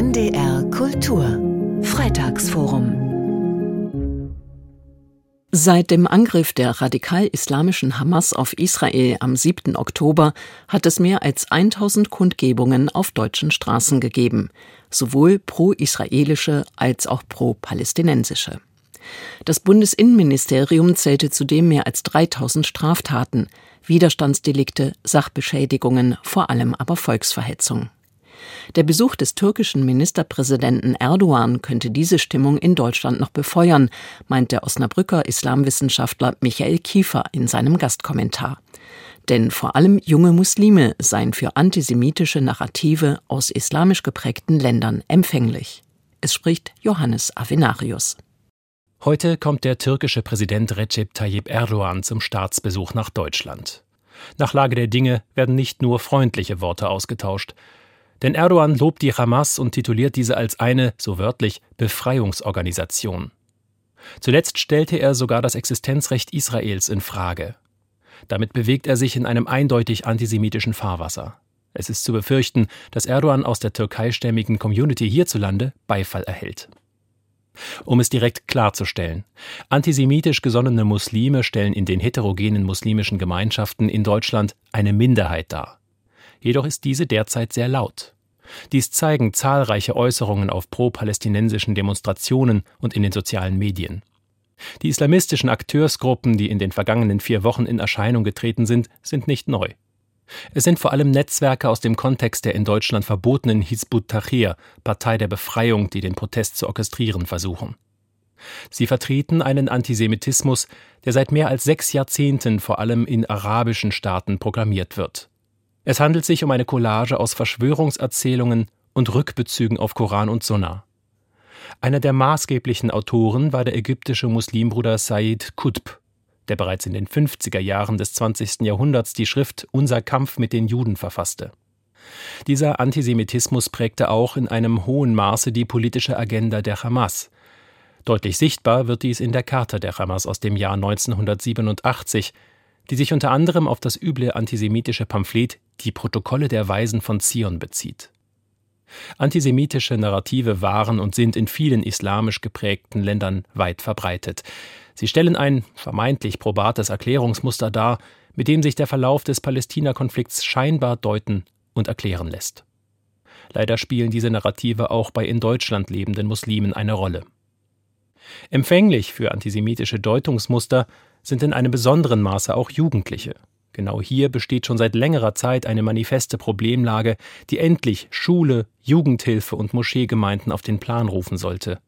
NDR Kultur Freitagsforum Seit dem Angriff der radikal-islamischen Hamas auf Israel am 7. Oktober hat es mehr als 1000 Kundgebungen auf deutschen Straßen gegeben, sowohl pro-israelische als auch pro-palästinensische. Das Bundesinnenministerium zählte zudem mehr als 3000 Straftaten, Widerstandsdelikte, Sachbeschädigungen, vor allem aber Volksverhetzung. Der Besuch des türkischen Ministerpräsidenten Erdogan könnte diese Stimmung in Deutschland noch befeuern, meint der Osnabrücker Islamwissenschaftler Michael Kiefer in seinem Gastkommentar. Denn vor allem junge Muslime seien für antisemitische Narrative aus islamisch geprägten Ländern empfänglich. Es spricht Johannes Avenarius. Heute kommt der türkische Präsident Recep Tayyip Erdogan zum Staatsbesuch nach Deutschland. Nach Lage der Dinge werden nicht nur freundliche Worte ausgetauscht. Denn Erdogan lobt die Hamas und tituliert diese als eine, so wörtlich, Befreiungsorganisation. Zuletzt stellte er sogar das Existenzrecht Israels in Frage. Damit bewegt er sich in einem eindeutig antisemitischen Fahrwasser. Es ist zu befürchten, dass Erdogan aus der türkeistämmigen Community hierzulande Beifall erhält. Um es direkt klarzustellen, antisemitisch gesonnene Muslime stellen in den heterogenen muslimischen Gemeinschaften in Deutschland eine Minderheit dar jedoch ist diese derzeit sehr laut. Dies zeigen zahlreiche Äußerungen auf pro-palästinensischen Demonstrationen und in den sozialen Medien. Die islamistischen Akteursgruppen, die in den vergangenen vier Wochen in Erscheinung getreten sind, sind nicht neu. Es sind vor allem Netzwerke aus dem Kontext der in Deutschland verbotenen Hizbut Tahrir, Partei der Befreiung, die den Protest zu orchestrieren versuchen. Sie vertreten einen Antisemitismus, der seit mehr als sechs Jahrzehnten vor allem in arabischen Staaten programmiert wird. Es handelt sich um eine Collage aus Verschwörungserzählungen und Rückbezügen auf Koran und Sunna. Einer der maßgeblichen Autoren war der ägyptische Muslimbruder Said Qutb, der bereits in den 50er Jahren des 20. Jahrhunderts die Schrift Unser Kampf mit den Juden verfasste. Dieser Antisemitismus prägte auch in einem hohen Maße die politische Agenda der Hamas. Deutlich sichtbar wird dies in der Charta der Hamas aus dem Jahr 1987, die sich unter anderem auf das üble antisemitische Pamphlet Die Protokolle der Weisen von Zion bezieht. Antisemitische Narrative waren und sind in vielen islamisch geprägten Ländern weit verbreitet. Sie stellen ein vermeintlich probates Erklärungsmuster dar, mit dem sich der Verlauf des Palästina-Konflikts scheinbar deuten und erklären lässt. Leider spielen diese Narrative auch bei in Deutschland lebenden Muslimen eine Rolle. Empfänglich für antisemitische Deutungsmuster sind in einem besonderen Maße auch Jugendliche. Genau hier besteht schon seit längerer Zeit eine manifeste Problemlage, die endlich Schule, Jugendhilfe und Moscheegemeinden auf den Plan rufen sollte.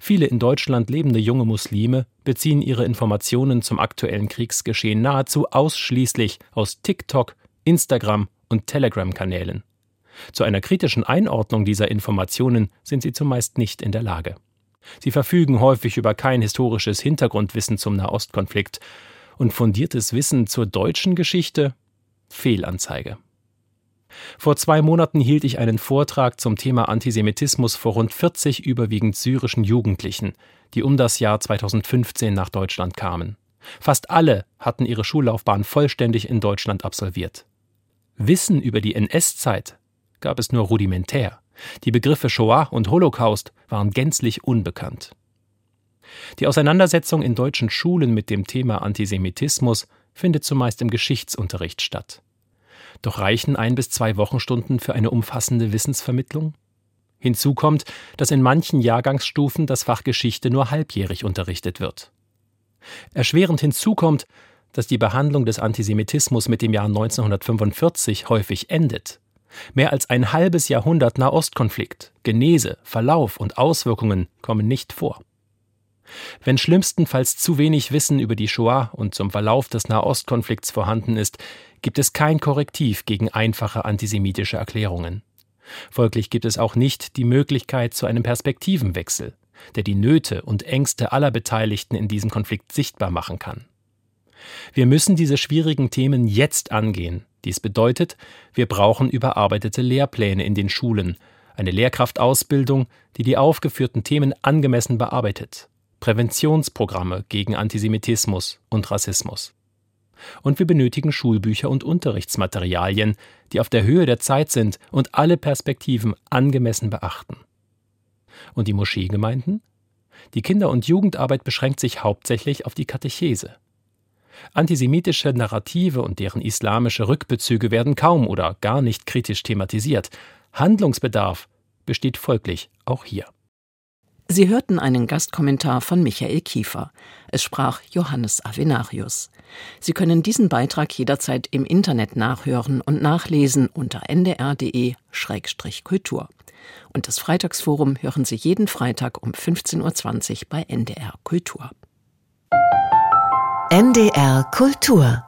Viele in Deutschland lebende junge Muslime beziehen ihre Informationen zum aktuellen Kriegsgeschehen nahezu ausschließlich aus TikTok, Instagram und Telegram-Kanälen. Zu einer kritischen Einordnung dieser Informationen sind sie zumeist nicht in der Lage. Sie verfügen häufig über kein historisches Hintergrundwissen zum Nahostkonflikt und fundiertes Wissen zur deutschen Geschichte Fehlanzeige. Vor zwei Monaten hielt ich einen Vortrag zum Thema Antisemitismus vor rund 40 überwiegend syrischen Jugendlichen, die um das Jahr 2015 nach Deutschland kamen. Fast alle hatten ihre Schullaufbahn vollständig in Deutschland absolviert. Wissen über die NS-Zeit gab es nur rudimentär. Die Begriffe Shoah und Holocaust waren gänzlich unbekannt. Die Auseinandersetzung in deutschen Schulen mit dem Thema Antisemitismus findet zumeist im Geschichtsunterricht statt. Doch reichen ein bis zwei Wochenstunden für eine umfassende Wissensvermittlung? Hinzu kommt, dass in manchen Jahrgangsstufen das Fach Geschichte nur halbjährig unterrichtet wird. Erschwerend hinzu kommt, dass die Behandlung des Antisemitismus mit dem Jahr 1945 häufig endet Mehr als ein halbes Jahrhundert Nahostkonflikt, Genese, Verlauf und Auswirkungen kommen nicht vor. Wenn schlimmstenfalls zu wenig Wissen über die Shoah und zum Verlauf des Nahostkonflikts vorhanden ist, gibt es kein Korrektiv gegen einfache antisemitische Erklärungen. Folglich gibt es auch nicht die Möglichkeit zu einem Perspektivenwechsel, der die Nöte und Ängste aller Beteiligten in diesem Konflikt sichtbar machen kann. Wir müssen diese schwierigen Themen jetzt angehen, dies bedeutet, wir brauchen überarbeitete Lehrpläne in den Schulen, eine Lehrkraftausbildung, die die aufgeführten Themen angemessen bearbeitet, Präventionsprogramme gegen Antisemitismus und Rassismus. Und wir benötigen Schulbücher und Unterrichtsmaterialien, die auf der Höhe der Zeit sind und alle Perspektiven angemessen beachten. Und die Moscheegemeinden? Die Kinder- und Jugendarbeit beschränkt sich hauptsächlich auf die Katechese. Antisemitische Narrative und deren islamische Rückbezüge werden kaum oder gar nicht kritisch thematisiert. Handlungsbedarf besteht folglich auch hier. Sie hörten einen Gastkommentar von Michael Kiefer. Es sprach Johannes Avenarius. Sie können diesen Beitrag jederzeit im Internet nachhören und nachlesen unter ndr.de-kultur. Und das Freitagsforum hören Sie jeden Freitag um 15.20 Uhr bei NDR Kultur. NDR Kultur